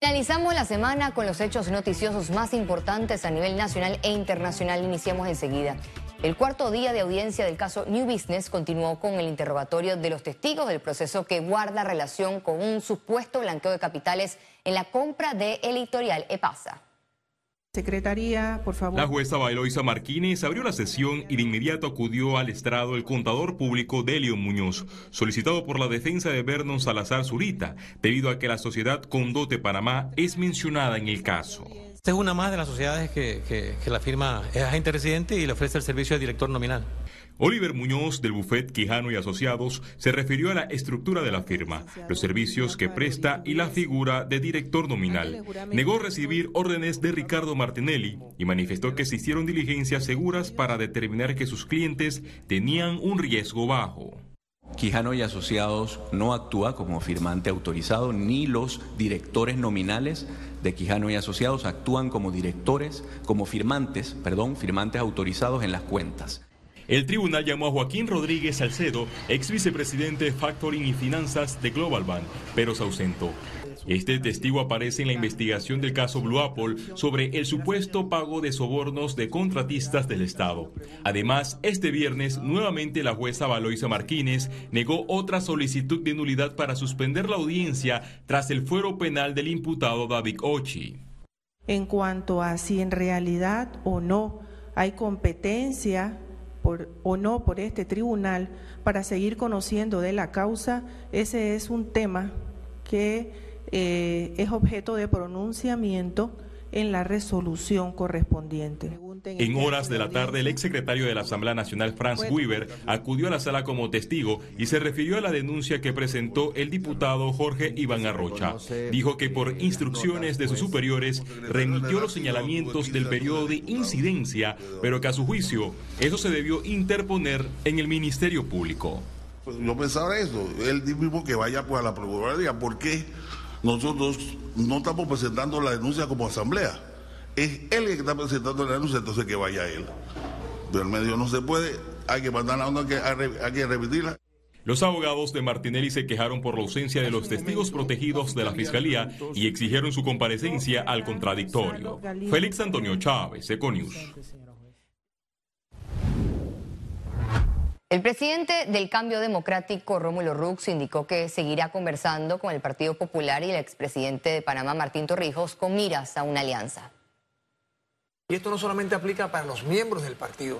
Finalizamos la semana con los hechos noticiosos más importantes a nivel nacional e internacional. Iniciamos enseguida. El cuarto día de audiencia del caso New Business continuó con el interrogatorio de los testigos del proceso que guarda relación con un supuesto blanqueo de capitales en la compra de editorial EPASA. Secretaría, por favor. La jueza Bailoisa Martínez abrió la sesión y de inmediato acudió al estrado el contador público Delio Muñoz, solicitado por la defensa de Vernon Salazar Zurita, debido a que la sociedad Condote Panamá es mencionada en el caso. Esta es una más de las sociedades que, que la firma es agente residente y le ofrece el servicio de director nominal. Oliver Muñoz del Buffet Quijano y Asociados se refirió a la estructura de la firma, los servicios que presta y la figura de director nominal. Negó recibir órdenes de Ricardo Martinelli y manifestó que se hicieron diligencias seguras para determinar que sus clientes tenían un riesgo bajo. Quijano y Asociados no actúa como firmante autorizado, ni los directores nominales de Quijano y Asociados actúan como directores, como firmantes, perdón, firmantes autorizados en las cuentas. El tribunal llamó a Joaquín Rodríguez Salcedo, ex vicepresidente de Factoring y Finanzas de Global Bank, pero se ausentó. Este testigo aparece en la investigación del caso Blue Apple sobre el supuesto pago de sobornos de contratistas del Estado. Además, este viernes, nuevamente la jueza Valoisa Martínez negó otra solicitud de nulidad para suspender la audiencia tras el fuero penal del imputado David Ochi. En cuanto a si en realidad o no hay competencia o no por este tribunal para seguir conociendo de la causa, ese es un tema que eh, es objeto de pronunciamiento en la resolución correspondiente. En horas de la tarde, el exsecretario de la Asamblea Nacional, Franz Weber, acudió a la sala como testigo y se refirió a la denuncia que presentó el diputado Jorge Iván Arrocha. Dijo que por instrucciones de sus superiores remitió los señalamientos del periodo de incidencia, pero que a su juicio eso se debió interponer en el Ministerio Público. Pues yo pensaba eso, él mismo que vaya pues a la Procuraduría, ¿por qué nosotros no estamos presentando la denuncia como asamblea? es él el que está presentando la denuncia, entonces que vaya él. Del medio no se puede, hay que mandarla a uno, hay que repetirla. Los abogados de Martinelli se quejaron por la ausencia de los testigos protegidos de la Fiscalía y exigieron su comparecencia al contradictorio. Félix Antonio Chávez, Econius. El presidente del Cambio Democrático, Rómulo Rux, indicó que seguirá conversando con el Partido Popular y el expresidente de Panamá, Martín Torrijos, con miras a una alianza. Y esto no solamente aplica para los miembros del partido,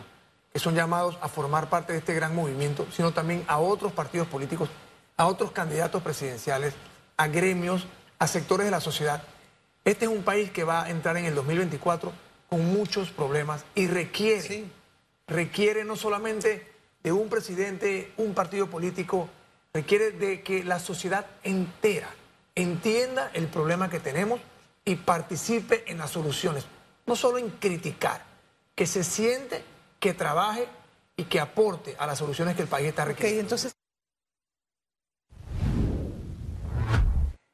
que son llamados a formar parte de este gran movimiento, sino también a otros partidos políticos, a otros candidatos presidenciales, a gremios, a sectores de la sociedad. Este es un país que va a entrar en el 2024 con muchos problemas y requiere, requiere no solamente de un presidente, un partido político, requiere de que la sociedad entera entienda el problema que tenemos y participe en las soluciones no solo en criticar, que se siente, que trabaje y que aporte a las soluciones que el país está requiriendo. entonces...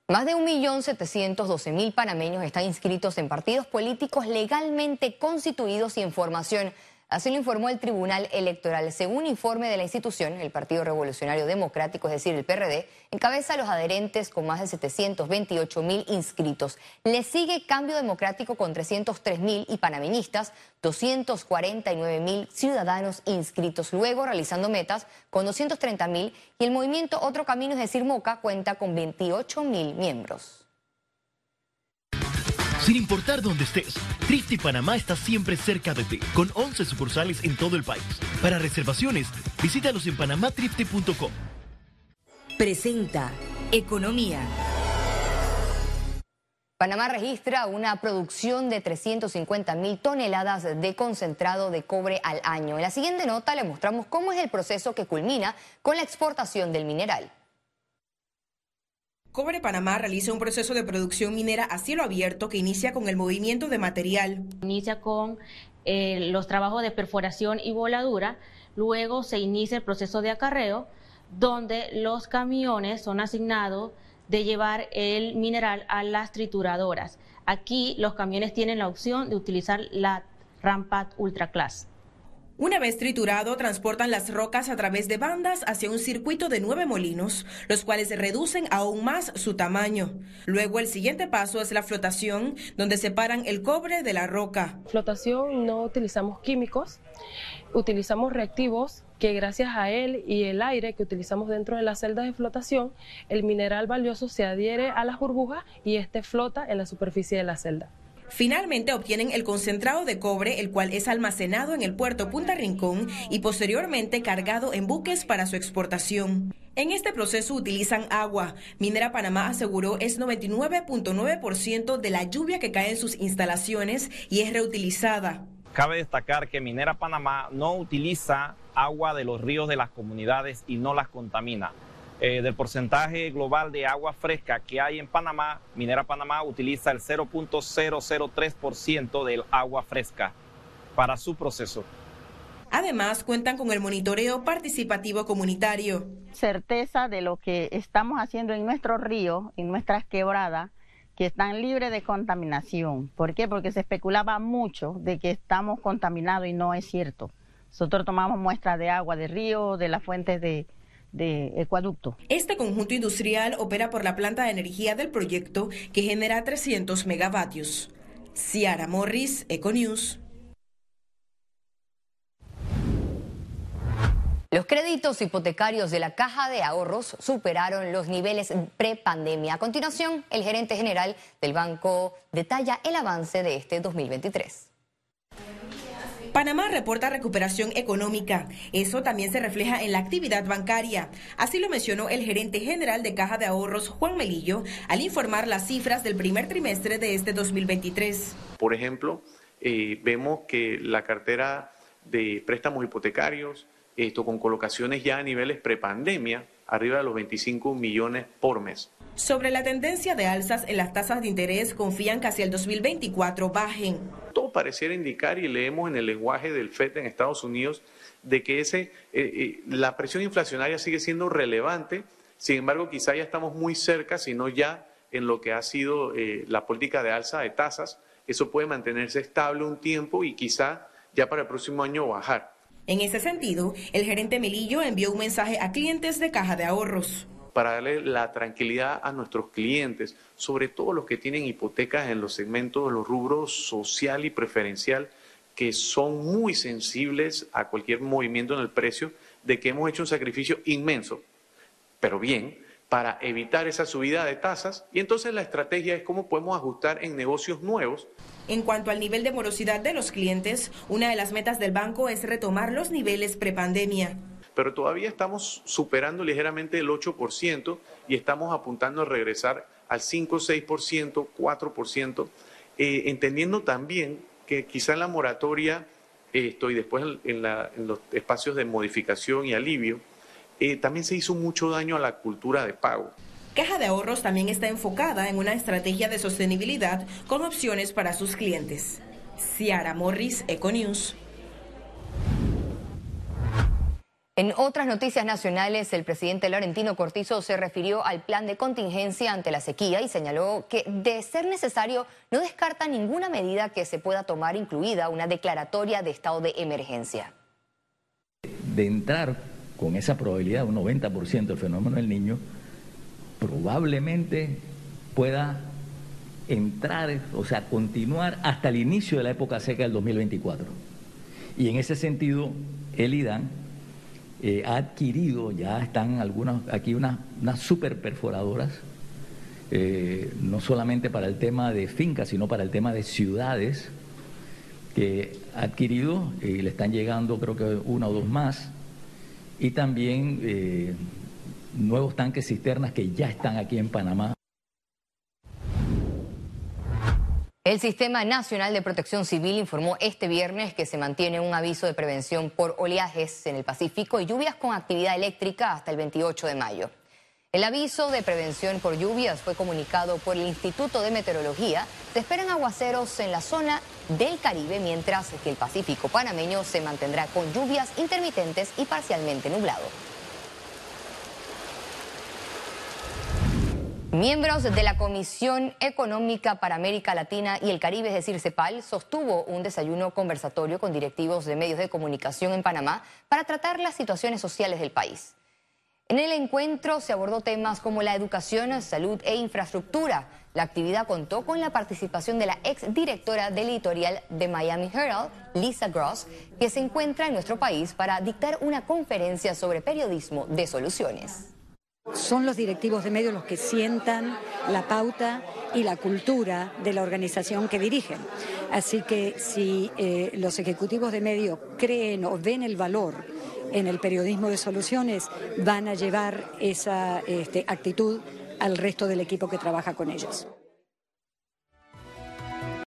Más de 1.712.000 panameños están inscritos en partidos políticos legalmente constituidos y en formación Así lo informó el Tribunal Electoral. Según informe de la institución, el Partido Revolucionario Democrático, es decir, el PRD, encabeza a los adherentes con más de 728 mil inscritos. Le sigue Cambio Democrático con 303 mil y panameñistas, 249 mil ciudadanos inscritos. Luego, realizando metas con 230 mil y el movimiento Otro Camino, es decir, Moca, cuenta con 28 mil miembros. Sin importar dónde estés, Trifte Panamá está siempre cerca de ti, con 11 sucursales en todo el país. Para reservaciones, visítalos en panamatrifte.com. Presenta Economía. Panamá registra una producción de 350 mil toneladas de concentrado de cobre al año. En la siguiente nota le mostramos cómo es el proceso que culmina con la exportación del mineral. Cobre Panamá realiza un proceso de producción minera a cielo abierto que inicia con el movimiento de material. Inicia con eh, los trabajos de perforación y voladura, luego se inicia el proceso de acarreo, donde los camiones son asignados de llevar el mineral a las trituradoras. Aquí los camiones tienen la opción de utilizar la Rampat Ultra Class. Una vez triturado, transportan las rocas a través de bandas hacia un circuito de nueve molinos, los cuales reducen aún más su tamaño. Luego el siguiente paso es la flotación, donde separan el cobre de la roca. Flotación no utilizamos químicos, utilizamos reactivos que gracias a él y el aire que utilizamos dentro de las celdas de flotación, el mineral valioso se adhiere a las burbujas y este flota en la superficie de la celda. Finalmente obtienen el concentrado de cobre, el cual es almacenado en el puerto Punta Rincón y posteriormente cargado en buques para su exportación. En este proceso utilizan agua. Minera Panamá aseguró es 99.9% de la lluvia que cae en sus instalaciones y es reutilizada. Cabe destacar que Minera Panamá no utiliza agua de los ríos de las comunidades y no las contamina. Eh, del porcentaje global de agua fresca que hay en Panamá, Minera Panamá utiliza el 0.003% del agua fresca para su proceso. Además, cuentan con el monitoreo participativo comunitario. Certeza de lo que estamos haciendo en nuestros ríos, en nuestras quebradas, que están libres de contaminación. ¿Por qué? Porque se especulaba mucho de que estamos contaminados y no es cierto. Nosotros tomamos muestras de agua de río, de las fuentes de, de Ecuaducto. Este conjunto industrial opera por la planta de energía del proyecto que genera 300 megavatios. Ciara Morris, Econews. Los créditos hipotecarios de la Caja de Ahorros superaron los niveles pre-pandemia. A continuación, el gerente general del banco detalla el avance de este 2023. Panamá reporta recuperación económica. Eso también se refleja en la actividad bancaria. Así lo mencionó el gerente general de Caja de Ahorros, Juan Melillo, al informar las cifras del primer trimestre de este 2023. Por ejemplo, eh, vemos que la cartera de préstamos hipotecarios, esto con colocaciones ya a niveles prepandemia, arriba de los 25 millones por mes. Sobre la tendencia de alzas en las tasas de interés, confían que hacia el 2024 bajen. Todo pareciera indicar, y leemos en el lenguaje del FED en Estados Unidos, de que ese, eh, eh, la presión inflacionaria sigue siendo relevante, sin embargo quizá ya estamos muy cerca, sino ya en lo que ha sido eh, la política de alza de tasas, eso puede mantenerse estable un tiempo y quizá ya para el próximo año bajar. En ese sentido, el gerente Melillo envió un mensaje a clientes de Caja de Ahorros para darle la tranquilidad a nuestros clientes, sobre todo los que tienen hipotecas en los segmentos los rubros social y preferencial, que son muy sensibles a cualquier movimiento en el precio, de que hemos hecho un sacrificio inmenso, pero bien, para evitar esa subida de tasas. Y entonces la estrategia es cómo podemos ajustar en negocios nuevos. En cuanto al nivel de morosidad de los clientes, una de las metas del banco es retomar los niveles prepandemia pero todavía estamos superando ligeramente el 8% y estamos apuntando a regresar al 5, 6%, 4%, entendiendo también que quizá la moratoria esto y después en, los espacios de modificación y alivio, eh, también se hizo mucho daño a la cultura de pago. Caja de Ahorros también está enfocada en una estrategia de sostenibilidad con opciones para sus clientes. Ciara Morris, Econews. En otras noticias nacionales, el presidente Laurentino Cortizo se refirió al plan de contingencia ante la sequía y señaló que, de ser necesario, no descarta ninguna medida que se pueda tomar, incluida una declaratoria de estado de emergencia. De entrar con esa probabilidad, un 90% del fenómeno del niño, probablemente pueda entrar, o sea, continuar hasta el inicio de la época seca del 2024. Y en ese sentido, el IDAN eh, ha adquirido, ya están algunas, aquí unas, unas super perforadoras, eh, no solamente para el tema de fincas, sino para el tema de ciudades, que ha adquirido y le están llegando creo que una o dos más, y también eh, nuevos tanques cisternas que ya están aquí en Panamá. El Sistema Nacional de Protección Civil informó este viernes que se mantiene un aviso de prevención por oleajes en el Pacífico y lluvias con actividad eléctrica hasta el 28 de mayo. El aviso de prevención por lluvias fue comunicado por el Instituto de Meteorología. Se esperan aguaceros en la zona del Caribe, mientras que el Pacífico panameño se mantendrá con lluvias intermitentes y parcialmente nublado. Miembros de la Comisión Económica para América Latina y el Caribe, es decir, CEPAL, sostuvo un desayuno conversatorio con directivos de medios de comunicación en Panamá para tratar las situaciones sociales del país. En el encuentro se abordó temas como la educación, salud e infraestructura. La actividad contó con la participación de la exdirectora del editorial de Miami Herald, Lisa Gross, que se encuentra en nuestro país para dictar una conferencia sobre periodismo de soluciones. Son los directivos de medios los que sientan la pauta y la cultura de la organización que dirigen. Así que si eh, los ejecutivos de medios creen o ven el valor en el periodismo de soluciones, van a llevar esa este, actitud al resto del equipo que trabaja con ellos.